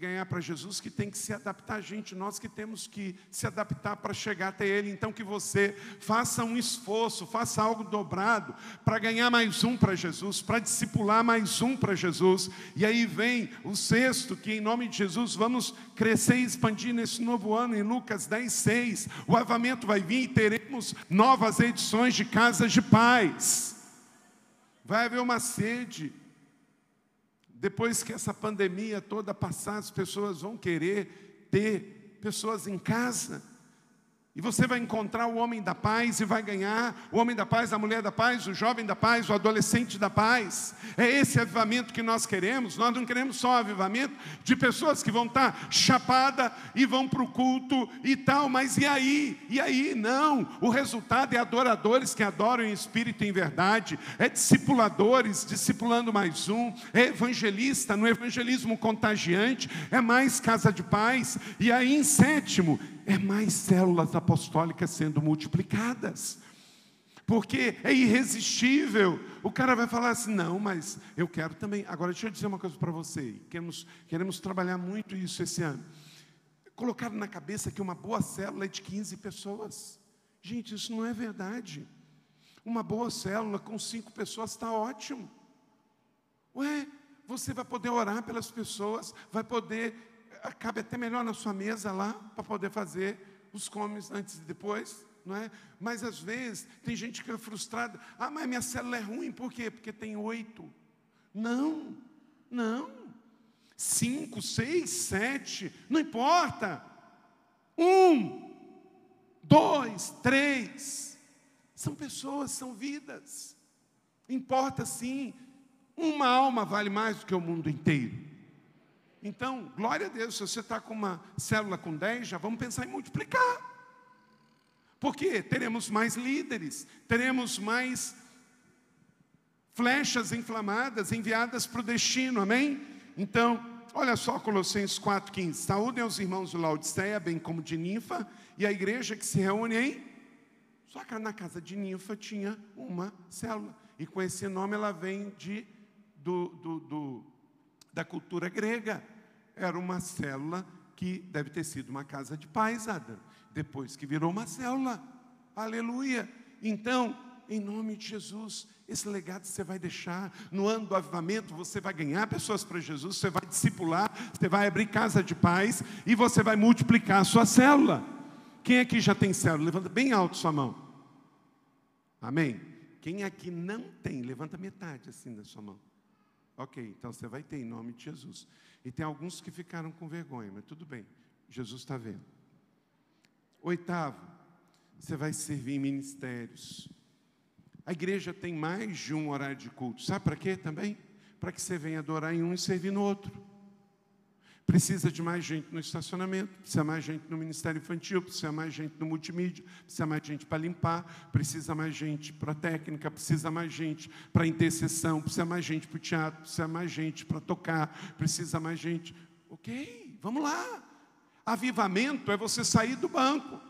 ganhar para Jesus que tem que se adaptar a gente, nós que temos que se adaptar para chegar até Ele. Então, que você faça um esforço, faça algo dobrado para ganhar mais um para Jesus, para discipular mais um para Jesus. E aí vem o sexto, que em nome de Jesus vamos crescer e expandir nesse novo ano, em Lucas 10, 6. O avamento vai vir e teremos novas edições de casas de paz. Vai haver uma sede depois que essa pandemia toda passar, as pessoas vão querer ter pessoas em casa. E você vai encontrar o homem da paz e vai ganhar o homem da paz, a mulher da paz, o jovem da paz, o adolescente da paz. É esse avivamento que nós queremos. Nós não queremos só avivamento de pessoas que vão estar chapada e vão para o culto e tal, mas e aí? E aí? Não. O resultado é adoradores que adoram em espírito e em verdade, é discipuladores, discipulando mais um, é evangelista, no evangelismo contagiante, é mais casa de paz. E aí, em sétimo, é mais células apostólicas sendo multiplicadas. Porque é irresistível. O cara vai falar assim: não, mas eu quero também. Agora, deixa eu dizer uma coisa para você. Queremos, queremos trabalhar muito isso esse ano. Colocaram na cabeça que uma boa célula é de 15 pessoas. Gente, isso não é verdade. Uma boa célula com cinco pessoas está ótimo. Ué, você vai poder orar pelas pessoas, vai poder cabe até melhor na sua mesa lá, para poder fazer os comes antes e depois, não é? Mas às vezes tem gente que é frustrada. Ah, mas minha célula é ruim, por quê? Porque tem oito. Não, não. Cinco, seis, sete, não importa. Um, dois, três. São pessoas, são vidas. Importa sim. Uma alma vale mais do que o mundo inteiro. Então, glória a Deus, se você está com uma célula com 10, já vamos pensar em multiplicar. Porque teremos mais líderes, teremos mais flechas inflamadas enviadas para o destino, amém? Então, olha só Colossenses 4,15. Saúdem aos irmãos de Laodiceia, bem como de Ninfa, e a igreja que se reúne em. Só que na casa de Ninfa tinha uma célula. E com esse nome ela vem de, do, do, do da cultura grega. Era uma célula que deve ter sido uma casa de paz, Adam, depois que virou uma célula. Aleluia. Então, em nome de Jesus, esse legado você vai deixar. No ano do avivamento, você vai ganhar pessoas para Jesus, você vai discipular, você vai abrir casa de paz e você vai multiplicar a sua célula. Quem aqui já tem célula? Levanta bem alto sua mão. Amém? Quem aqui não tem, levanta metade assim da sua mão. Ok, então você vai ter em nome de Jesus. E tem alguns que ficaram com vergonha, mas tudo bem, Jesus está vendo. Oitavo, você vai servir em ministérios. A igreja tem mais de um horário de culto. Sabe para quê também? Para que você venha adorar em um e servir no outro. Precisa de mais gente no estacionamento, precisa mais gente no Ministério Infantil, precisa mais gente no multimídia, precisa mais gente para limpar, precisa mais gente para técnica, precisa mais gente para intercessão, precisa mais gente para o teatro, precisa mais gente para tocar, precisa mais gente. Ok, vamos lá. Avivamento é você sair do banco.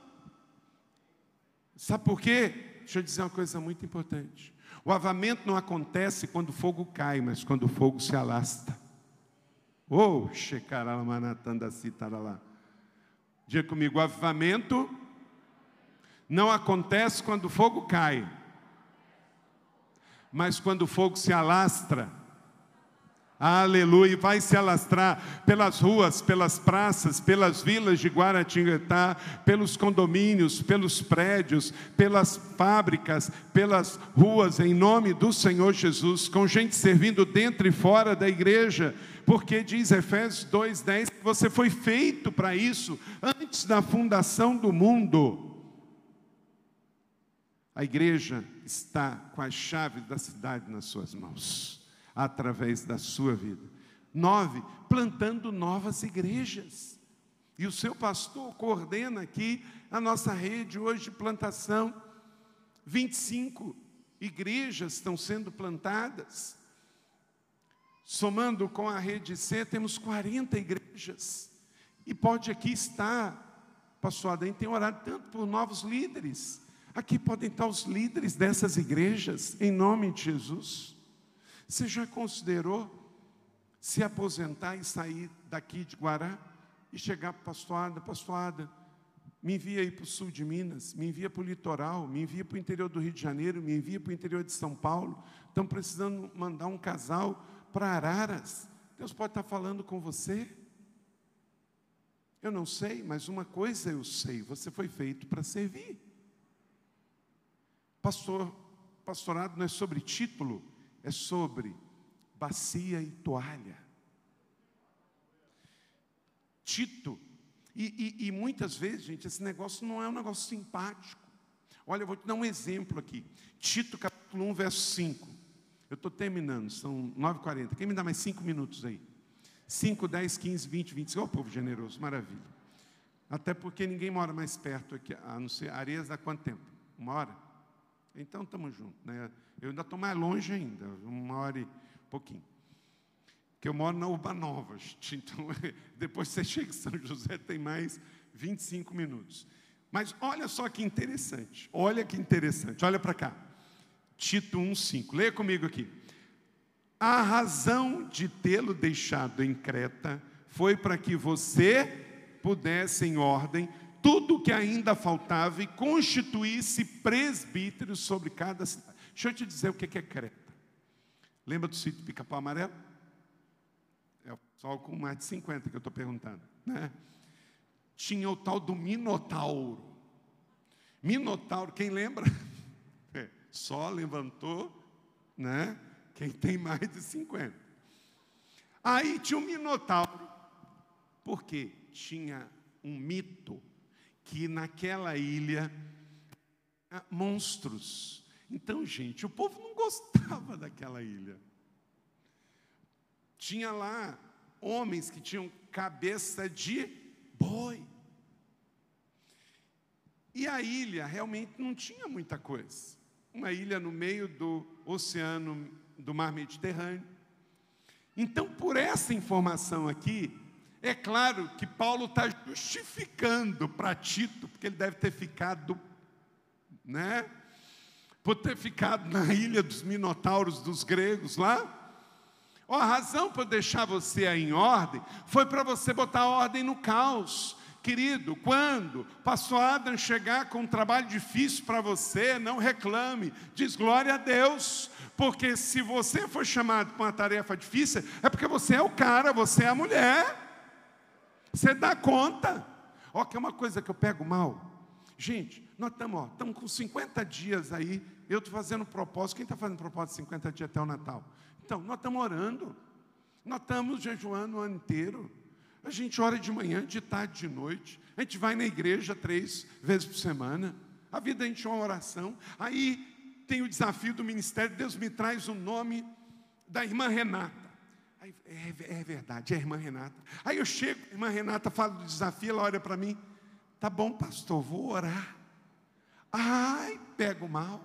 Sabe por quê? Deixa eu dizer uma coisa muito importante. O avamento não acontece quando o fogo cai, mas quando o fogo se alasta. Oh, lá. Diga comigo, o avivamento não acontece quando o fogo cai, mas quando o fogo se alastra. Aleluia, vai se alastrar pelas ruas, pelas praças, pelas vilas de Guaratinguetá, pelos condomínios, pelos prédios, pelas fábricas, pelas ruas, em nome do Senhor Jesus, com gente servindo dentro e fora da igreja, porque diz Efésios 2,10 que você foi feito para isso antes da fundação do mundo. A igreja está com as chaves da cidade nas suas mãos, através da sua vida. Nove, plantando novas igrejas. E o seu pastor coordena aqui a nossa rede hoje de plantação. 25 igrejas estão sendo plantadas. Somando com a rede C, temos 40 igrejas. E pode aqui estar, pastor Adem tem orado tanto por novos líderes. Aqui podem estar os líderes dessas igrejas, em nome de Jesus. Você já considerou se aposentar e sair daqui de Guará? e chegar para pastoada, pastoada, me envia aí para o sul de Minas, me envia para o litoral, me envia para o interior do Rio de Janeiro, me envia para o interior de São Paulo. Estão precisando mandar um casal para Araras. Deus pode estar falando com você. Eu não sei, mas uma coisa eu sei: você foi feito para servir. Pastor, pastorado não é sobre título, é sobre bacia e toalha. Tito. E, e, e, muitas vezes, gente, esse negócio não é um negócio simpático. Olha, eu vou te dar um exemplo aqui. Tito, capítulo 1, verso 5. Eu estou terminando, são 9h40. Quem me dá mais 5 minutos aí? 5, 10, 15, 20, 25. Ó, oh, povo generoso, maravilha. Até porque ninguém mora mais perto aqui, a não ser Areias há quanto tempo? Uma hora? Então estamos juntos. Né? Eu ainda estou mais longe ainda, uma hora e pouquinho que eu moro na Urbanova. Então, depois você chega em São José, tem mais 25 minutos. Mas olha só que interessante. Olha que interessante. Olha para cá. Tito 1:5. Leia comigo aqui. A razão de tê-lo deixado em Creta foi para que você pudesse em ordem tudo o que ainda faltava e constituísse presbítero sobre cada cidade. Deixa eu te dizer o que é Creta. Lembra do sítio Pica-Pau Amarelo? É o pessoal com mais de 50 que eu estou perguntando. Né? Tinha o tal do Minotauro. Minotauro, quem lembra? Só levantou, né? Quem tem mais de 50. Aí tinha o Minotauro, porque tinha um mito que naquela ilha monstros. Então, gente, o povo não gostava daquela ilha tinha lá homens que tinham cabeça de boi. E a ilha realmente não tinha muita coisa. Uma ilha no meio do oceano do mar Mediterrâneo. Então, por essa informação aqui, é claro que Paulo está justificando para Tito, porque ele deve ter ficado, né? Por ter ficado na ilha dos Minotauros dos gregos lá, Oh, a razão para deixar você aí em ordem foi para você botar ordem no caos. Querido, quando pastor Adam chegar com um trabalho difícil para você, não reclame, diz glória a Deus, porque se você for chamado para uma tarefa difícil, é porque você é o cara, você é a mulher, você dá conta. Ó, que é uma coisa que eu pego mal. Gente, nós estamos com 50 dias aí, eu estou fazendo propósito, quem está fazendo propósito de 50 dias até o Natal? Então, nós estamos orando, nós estamos jejuando o ano inteiro. A gente ora de manhã, de tarde, de noite. A gente vai na igreja três vezes por semana. A vida a gente é uma oração. Aí tem o desafio do ministério. Deus me traz o nome da irmã Renata. Aí, é, é, verdade, é a irmã Renata. Aí eu chego, a irmã Renata fala do desafio, ela olha para mim. Tá bom, pastor, vou orar. Ai, pego mal.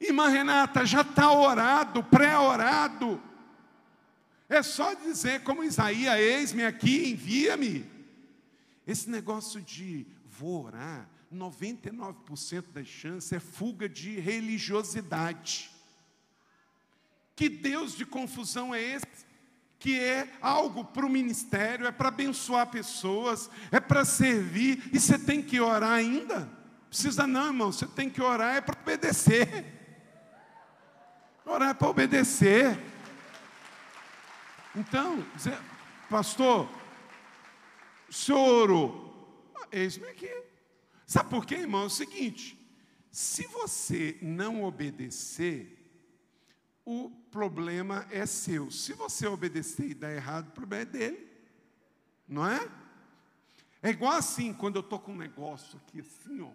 Irmã Renata, já está orado, pré-orado. É só dizer como Isaías, eis-me aqui, envia-me. Esse negócio de vou orar, 99% das chances é fuga de religiosidade. Que Deus de confusão é esse? Que é algo para o ministério, é para abençoar pessoas, é para servir, e você tem que orar ainda? Precisa não, irmão, você tem que orar é para obedecer. Orar é para obedecer. Então, pastor, o senhor orou. Ah, eis-me aqui. Sabe por quê, irmão? É o seguinte: se você não obedecer, o problema é seu. Se você obedecer e dar errado, o problema é dele. Não é? É igual assim, quando eu estou com um negócio aqui assim, ó,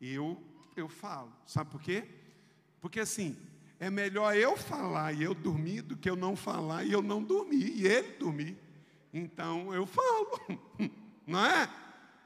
eu, eu falo. Sabe por quê? Porque assim, é melhor eu falar e eu dormir do que eu não falar e eu não dormir e ele dormir. Então eu falo, não é?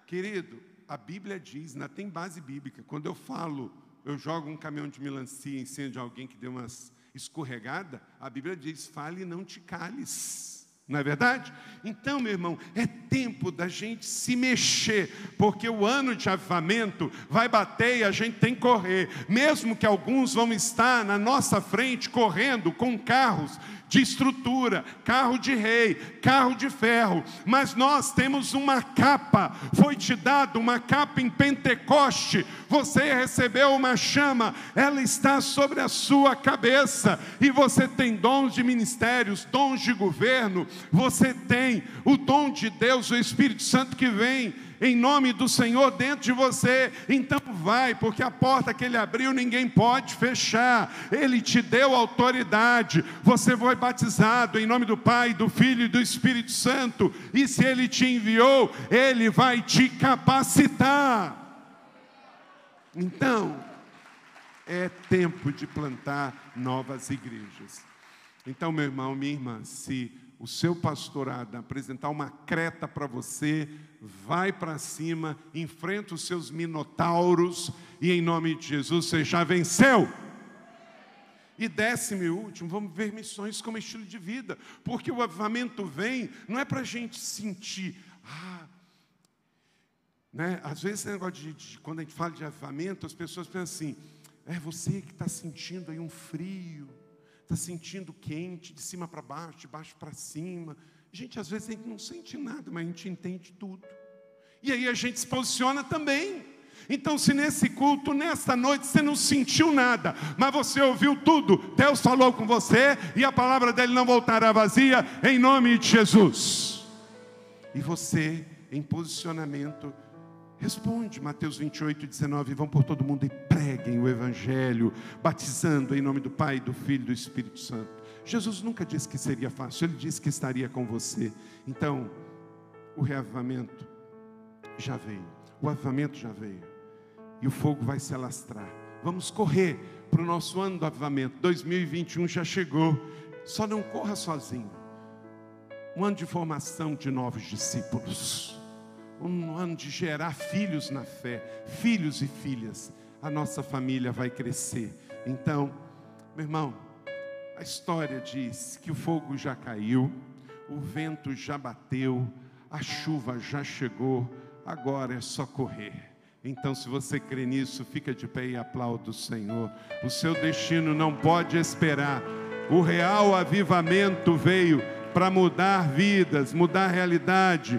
Querido, a Bíblia diz, não tem base bíblica. Quando eu falo, eu jogo um caminhão de melancia em cima de alguém que deu umas escorregada, a Bíblia diz: fale e não te cales. Não é verdade? Então, meu irmão, é tempo da gente se mexer, porque o ano de avivamento vai bater e a gente tem que correr. Mesmo que alguns vão estar na nossa frente correndo com carros de estrutura, carro de rei, carro de ferro, mas nós temos uma capa, foi te dado uma capa em Pentecoste, você recebeu uma chama, ela está sobre a sua cabeça, e você tem dons de ministérios, dons de governo, você tem o dom de Deus, o Espírito Santo que vem em nome do Senhor dentro de você. Então vai, porque a porta que ele abriu ninguém pode fechar. Ele te deu autoridade. Você foi batizado em nome do Pai, do Filho e do Espírito Santo. E se ele te enviou, ele vai te capacitar. Então, é tempo de plantar novas igrejas. Então, meu irmão, minha irmã, se o seu pastorado apresentar uma creta para você, vai para cima, enfrenta os seus minotauros e em nome de Jesus você já venceu. E décimo e último, vamos ver missões como estilo de vida, porque o avivamento vem, não é para a gente sentir, ah, né? às vezes esse negócio de, de, quando a gente fala de avivamento, as pessoas pensam assim, é você que está sentindo aí um frio, está sentindo quente, de cima para baixo, de baixo para cima. Gente, às vezes a gente não sente nada, mas a gente entende tudo. E aí a gente se posiciona também. Então, se nesse culto, nesta noite, você não sentiu nada, mas você ouviu tudo, Deus falou com você e a palavra dele não voltará vazia, em nome de Jesus. E você, em posicionamento, Responde, Mateus 28, 19, vão por todo mundo e preguem o Evangelho, batizando em nome do Pai, do Filho e do Espírito Santo. Jesus nunca disse que seria fácil, ele disse que estaria com você. Então, o reavivamento já veio, o avivamento já veio, e o fogo vai se alastrar. Vamos correr para o nosso ano do avivamento, 2021 já chegou, só não corra sozinho. Um ano de formação de novos discípulos um ano de gerar filhos na fé, filhos e filhas. A nossa família vai crescer. Então, meu irmão, a história diz que o fogo já caiu, o vento já bateu, a chuva já chegou, agora é só correr. Então, se você crê nisso, fica de pé e aplauda o Senhor. O seu destino não pode esperar. O real avivamento veio para mudar vidas, mudar realidade